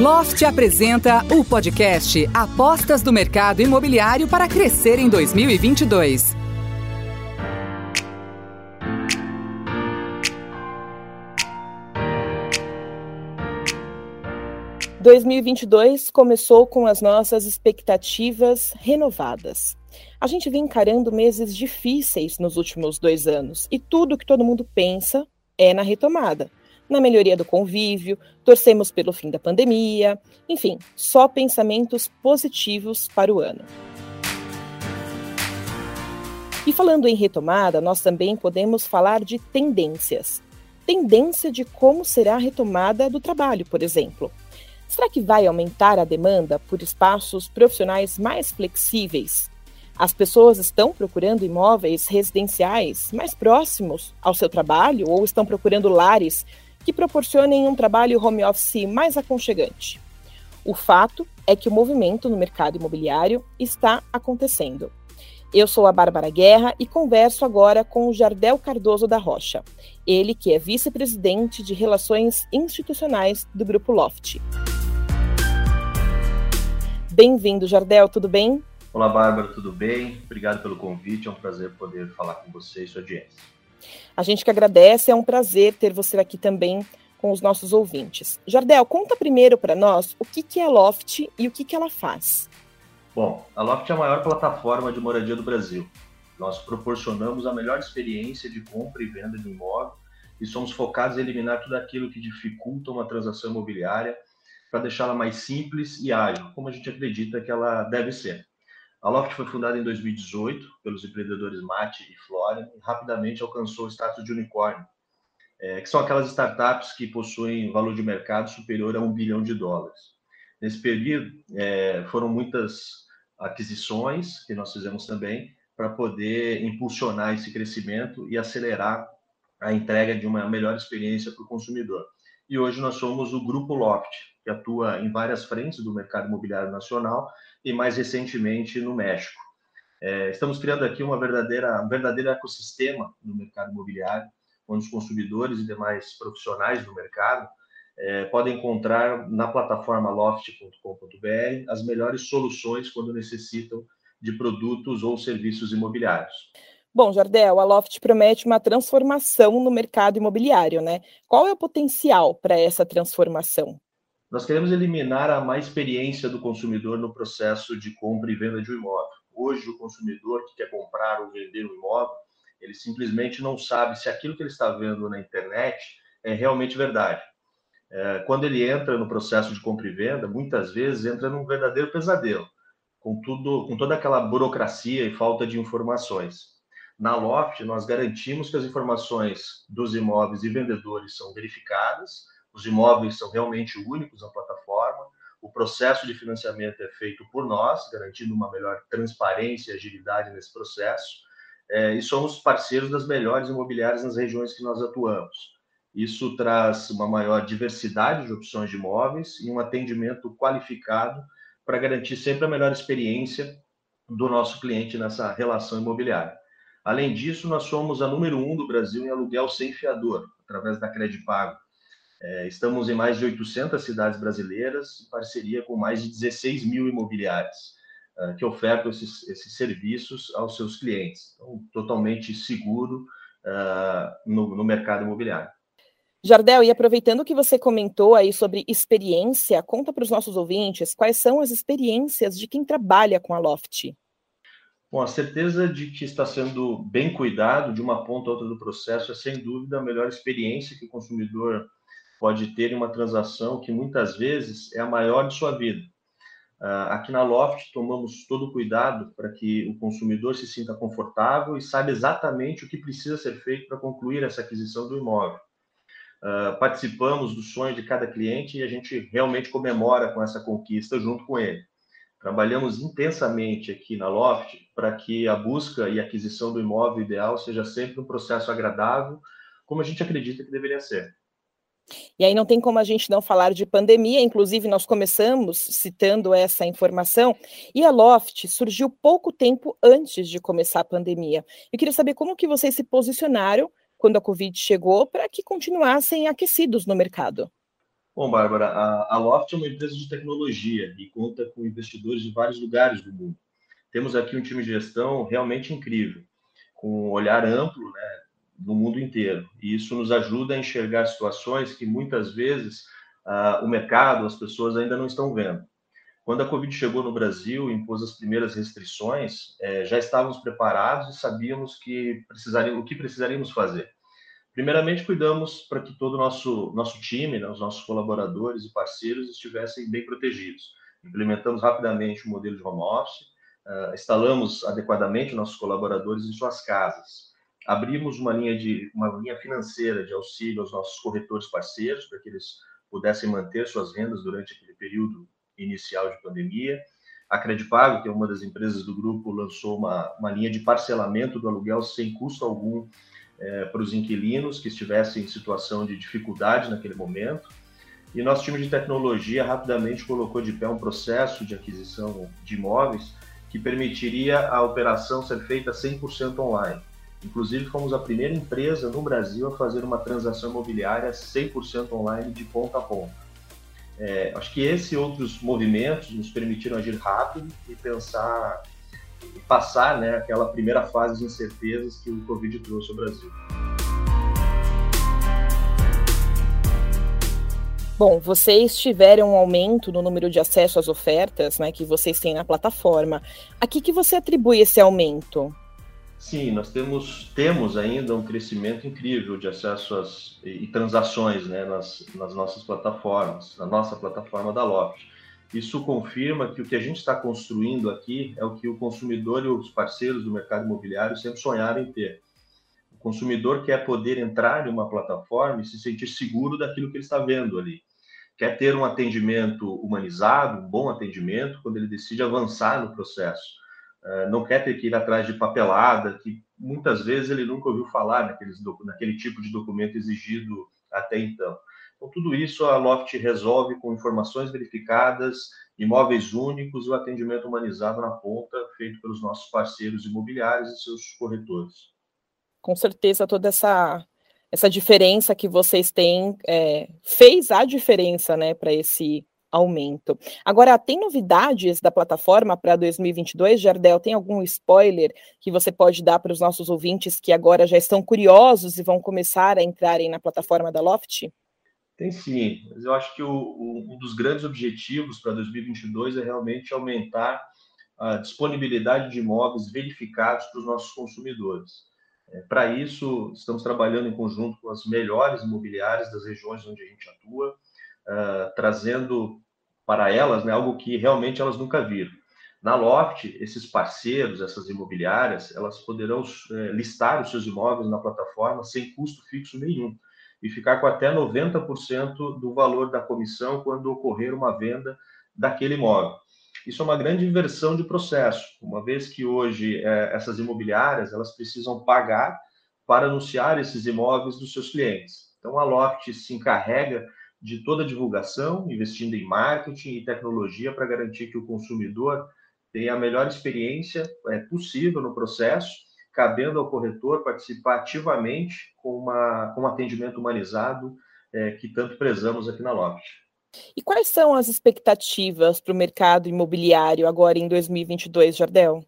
Loft apresenta o podcast Apostas do Mercado Imobiliário para Crescer em 2022. ...2022 começou com as nossas expectativas renovadas. A gente vem encarando meses difíceis nos últimos dois anos e tudo que todo mundo pensa é na retomada na melhoria do convívio, torcemos pelo fim da pandemia, enfim, só pensamentos positivos para o ano. E falando em retomada, nós também podemos falar de tendências. Tendência de como será a retomada do trabalho, por exemplo. Será que vai aumentar a demanda por espaços profissionais mais flexíveis? As pessoas estão procurando imóveis residenciais mais próximos ao seu trabalho ou estão procurando lares que proporcionem um trabalho home office mais aconchegante. O fato é que o movimento no mercado imobiliário está acontecendo. Eu sou a Bárbara Guerra e converso agora com o Jardel Cardoso da Rocha, ele que é vice-presidente de Relações Institucionais do Grupo Loft. Bem-vindo, Jardel, tudo bem? Olá, Bárbara, tudo bem? Obrigado pelo convite, é um prazer poder falar com você e sua audiência. A gente que agradece, é um prazer ter você aqui também com os nossos ouvintes. Jardel, conta primeiro para nós o que, que é a Loft e o que, que ela faz. Bom, a Loft é a maior plataforma de moradia do Brasil. Nós proporcionamos a melhor experiência de compra e venda de imóvel e somos focados em eliminar tudo aquilo que dificulta uma transação imobiliária para deixá-la mais simples e ágil, como a gente acredita que ela deve ser. A Loft foi fundada em 2018 pelos empreendedores Mate e Flora e rapidamente alcançou o status de unicórnio, é, que são aquelas startups que possuem valor de mercado superior a um bilhão de dólares. Nesse período, é, foram muitas aquisições que nós fizemos também para poder impulsionar esse crescimento e acelerar a entrega de uma melhor experiência para o consumidor. E hoje nós somos o Grupo Loft, que atua em várias frentes do mercado imobiliário nacional e mais recentemente no México. É, estamos criando aqui uma verdadeira, um verdadeiro ecossistema no mercado imobiliário, onde os consumidores e demais profissionais do mercado é, podem encontrar na plataforma loft.com.br as melhores soluções quando necessitam de produtos ou serviços imobiliários. Bom, Jardel, a Loft promete uma transformação no mercado imobiliário, né? Qual é o potencial para essa transformação? Nós queremos eliminar a má experiência do consumidor no processo de compra e venda de um imóvel. Hoje, o consumidor que quer comprar ou vender um imóvel, ele simplesmente não sabe se aquilo que ele está vendo na internet é realmente verdade. É, quando ele entra no processo de compra e venda, muitas vezes entra num verdadeiro pesadelo, com, tudo, com toda aquela burocracia e falta de informações. Na Loft, nós garantimos que as informações dos imóveis e vendedores são verificadas, os imóveis são realmente únicos na plataforma, o processo de financiamento é feito por nós, garantindo uma melhor transparência e agilidade nesse processo, é, e somos parceiros das melhores imobiliárias nas regiões que nós atuamos. Isso traz uma maior diversidade de opções de imóveis e um atendimento qualificado para garantir sempre a melhor experiência do nosso cliente nessa relação imobiliária. Além disso, nós somos a número um do Brasil em aluguel sem fiador, através da Credipago. É, estamos em mais de 800 cidades brasileiras, em parceria com mais de 16 mil imobiliárias, uh, que ofertam esses, esses, serviços aos seus clientes. Então, totalmente seguro uh, no, no mercado imobiliário. Jardel, e aproveitando que você comentou aí sobre experiência, conta para os nossos ouvintes quais são as experiências de quem trabalha com a Loft. Bom, a certeza de que está sendo bem cuidado de uma ponta a outra do processo é sem dúvida a melhor experiência que o consumidor pode ter uma transação que muitas vezes é a maior de sua vida. Uh, aqui na Loft, tomamos todo cuidado para que o consumidor se sinta confortável e saiba exatamente o que precisa ser feito para concluir essa aquisição do imóvel. Uh, participamos do sonho de cada cliente e a gente realmente comemora com essa conquista junto com ele. Trabalhamos intensamente aqui na Loft para que a busca e aquisição do imóvel ideal seja sempre um processo agradável, como a gente acredita que deveria ser. E aí não tem como a gente não falar de pandemia, inclusive nós começamos citando essa informação, e a Loft surgiu pouco tempo antes de começar a pandemia. Eu queria saber como que vocês se posicionaram quando a Covid chegou para que continuassem aquecidos no mercado. Bom, Bárbara, a, a Loft é uma empresa de tecnologia e conta com investidores de vários lugares do mundo. Temos aqui um time de gestão realmente incrível, com um olhar amplo né, no mundo inteiro. E isso nos ajuda a enxergar situações que muitas vezes uh, o mercado, as pessoas ainda não estão vendo. Quando a Covid chegou no Brasil, impôs as primeiras restrições, eh, já estávamos preparados e sabíamos que precisaríamos, o que precisaríamos fazer. Primeiramente, cuidamos para que todo o nosso, nosso time, né, os nossos colaboradores e parceiros estivessem bem protegidos. Implementamos rapidamente o modelo de home office, uh, instalamos adequadamente nossos colaboradores em suas casas. Abrimos uma linha, de, uma linha financeira de auxílio aos nossos corretores parceiros, para que eles pudessem manter suas rendas durante aquele período inicial de pandemia. A Credipago, que é uma das empresas do grupo, lançou uma, uma linha de parcelamento do aluguel sem custo algum é, para os inquilinos que estivessem em situação de dificuldade naquele momento. E nosso time de tecnologia rapidamente colocou de pé um processo de aquisição de imóveis que permitiria a operação ser feita 100% online. Inclusive, fomos a primeira empresa no Brasil a fazer uma transação imobiliária 100% online de ponta a ponta. É, acho que esse e outros movimentos nos permitiram agir rápido e pensar e passar né, aquela primeira fase de incertezas que o Covid trouxe ao Brasil. Bom, vocês tiveram um aumento no número de acesso às ofertas né, que vocês têm na plataforma. A que, que você atribui esse aumento? Sim, nós temos, temos ainda um crescimento incrível de acesso às, e, e transações né, nas, nas nossas plataformas, na nossa plataforma da Loft. Isso confirma que o que a gente está construindo aqui é o que o consumidor e os parceiros do mercado imobiliário sempre sonharam em ter. O consumidor quer poder entrar em uma plataforma e se sentir seguro daquilo que ele está vendo ali. Quer ter um atendimento humanizado, um bom atendimento, quando ele decide avançar no processo não quer ter que ir atrás de papelada, que muitas vezes ele nunca ouviu falar naqueles, naquele tipo de documento exigido até então. Então, tudo isso a Loft resolve com informações verificadas, imóveis únicos e o atendimento humanizado na ponta, feito pelos nossos parceiros imobiliários e seus corretores. Com certeza, toda essa, essa diferença que vocês têm é, fez a diferença né, para esse aumento. Agora, tem novidades da plataforma para 2022? Jardel, tem algum spoiler que você pode dar para os nossos ouvintes que agora já estão curiosos e vão começar a entrarem na plataforma da Loft? Tem sim, eu acho que o, o, um dos grandes objetivos para 2022 é realmente aumentar a disponibilidade de imóveis verificados para os nossos consumidores. É, para isso, estamos trabalhando em conjunto com as melhores imobiliárias das regiões onde a gente atua, uh, trazendo para elas né, algo que realmente elas nunca viram. Na Loft, esses parceiros, essas imobiliárias, elas poderão é, listar os seus imóveis na plataforma sem custo fixo nenhum e ficar com até 90% do valor da comissão quando ocorrer uma venda daquele imóvel. Isso é uma grande inversão de processo, uma vez que hoje é, essas imobiliárias elas precisam pagar para anunciar esses imóveis dos seus clientes. Então a Loft se encarrega de toda a divulgação, investindo em marketing e tecnologia para garantir que o consumidor tenha a melhor experiência é, possível no processo, cabendo ao corretor participar ativamente com, uma, com um atendimento humanizado é, que tanto prezamos aqui na Loft. E quais são as expectativas para o mercado imobiliário agora em 2022, Jardel?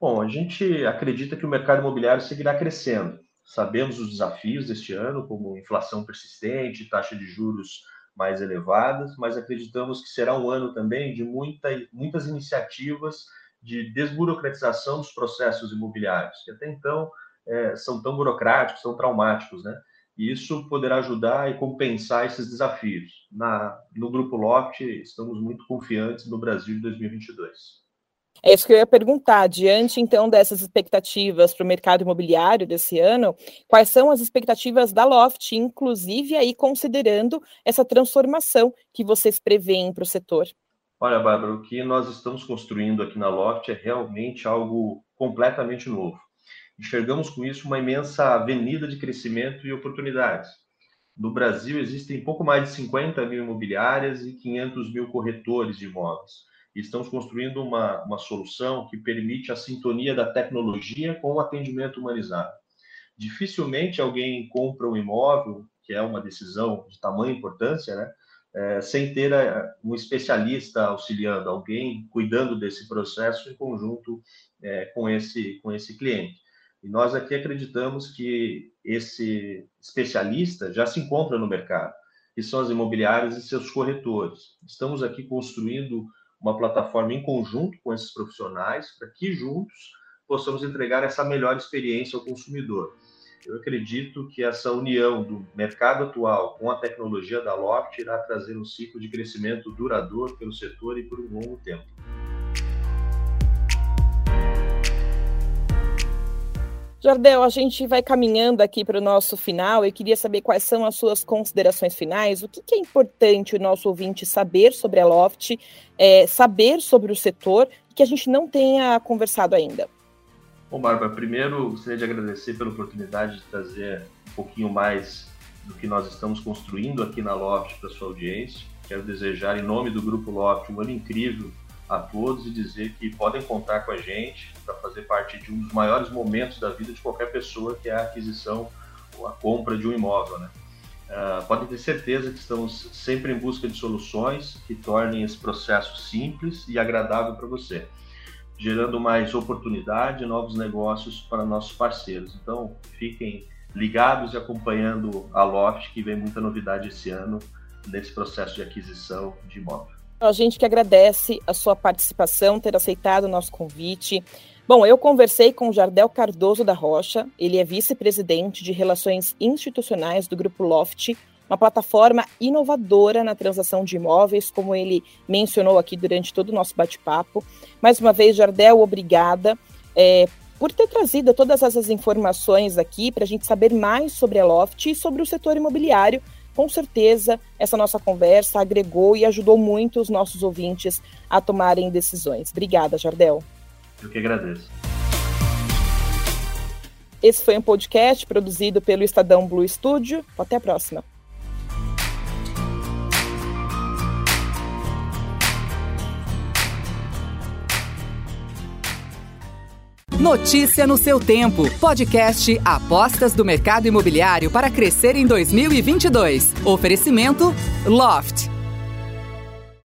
Bom, a gente acredita que o mercado imobiliário seguirá crescendo. Sabemos os desafios deste ano, como inflação persistente, taxa de juros mais elevadas, mas acreditamos que será um ano também de muita, muitas iniciativas de desburocratização dos processos imobiliários, que até então é, são tão burocráticos, são traumáticos, né? E isso poderá ajudar e compensar esses desafios. Na, no Grupo Loft, estamos muito confiantes no Brasil de 2022. É isso que eu ia perguntar. Diante, então, dessas expectativas para o mercado imobiliário desse ano, quais são as expectativas da Loft, inclusive aí considerando essa transformação que vocês preveem para o setor? Olha, Bárbara, o que nós estamos construindo aqui na Loft é realmente algo completamente novo. Enxergamos com isso uma imensa avenida de crescimento e oportunidades. No Brasil, existem pouco mais de 50 mil imobiliárias e 500 mil corretores de imóveis estamos construindo uma, uma solução que permite a sintonia da tecnologia com o atendimento humanizado. Dificilmente alguém compra um imóvel, que é uma decisão de tamanha importância, né, é, sem ter a, um especialista auxiliando, alguém cuidando desse processo em conjunto é, com, esse, com esse cliente. E nós aqui acreditamos que esse especialista já se encontra no mercado, que são as imobiliárias e seus corretores. Estamos aqui construindo uma plataforma em conjunto com esses profissionais para que juntos possamos entregar essa melhor experiência ao consumidor. Eu acredito que essa união do mercado atual com a tecnologia da Loft irá trazer um ciclo de crescimento duradouro pelo setor e por um longo tempo. Jardel, a gente vai caminhando aqui para o nosso final. Eu queria saber quais são as suas considerações finais. O que, que é importante o nosso ouvinte saber sobre a Loft, é, saber sobre o setor, que a gente não tenha conversado ainda? Bom, Bárbara, primeiro gostaria de agradecer pela oportunidade de trazer um pouquinho mais do que nós estamos construindo aqui na Loft para sua audiência. Quero desejar, em nome do Grupo Loft, um ano incrível a todos e dizer que podem contar com a gente para fazer parte de um dos maiores momentos da vida de qualquer pessoa, que é a aquisição ou a compra de um imóvel. Né? Uh, podem ter certeza que estamos sempre em busca de soluções que tornem esse processo simples e agradável para você, gerando mais oportunidade e novos negócios para nossos parceiros. Então, fiquem ligados e acompanhando a Loft, que vem muita novidade esse ano nesse processo de aquisição de imóvel. A gente que agradece a sua participação, ter aceitado o nosso convite. Bom, eu conversei com o Jardel Cardoso da Rocha, ele é vice-presidente de Relações Institucionais do Grupo Loft, uma plataforma inovadora na transação de imóveis, como ele mencionou aqui durante todo o nosso bate-papo. Mais uma vez, Jardel, obrigada é, por ter trazido todas essas informações aqui para a gente saber mais sobre a Loft e sobre o setor imobiliário com certeza essa nossa conversa agregou e ajudou muito os nossos ouvintes a tomarem decisões. Obrigada, Jardel. Eu que agradeço. Esse foi um podcast produzido pelo Estadão Blue Studio. Até a próxima. Notícia no seu tempo. Podcast Apostas do Mercado Imobiliário para crescer em 2022. Oferecimento Loft.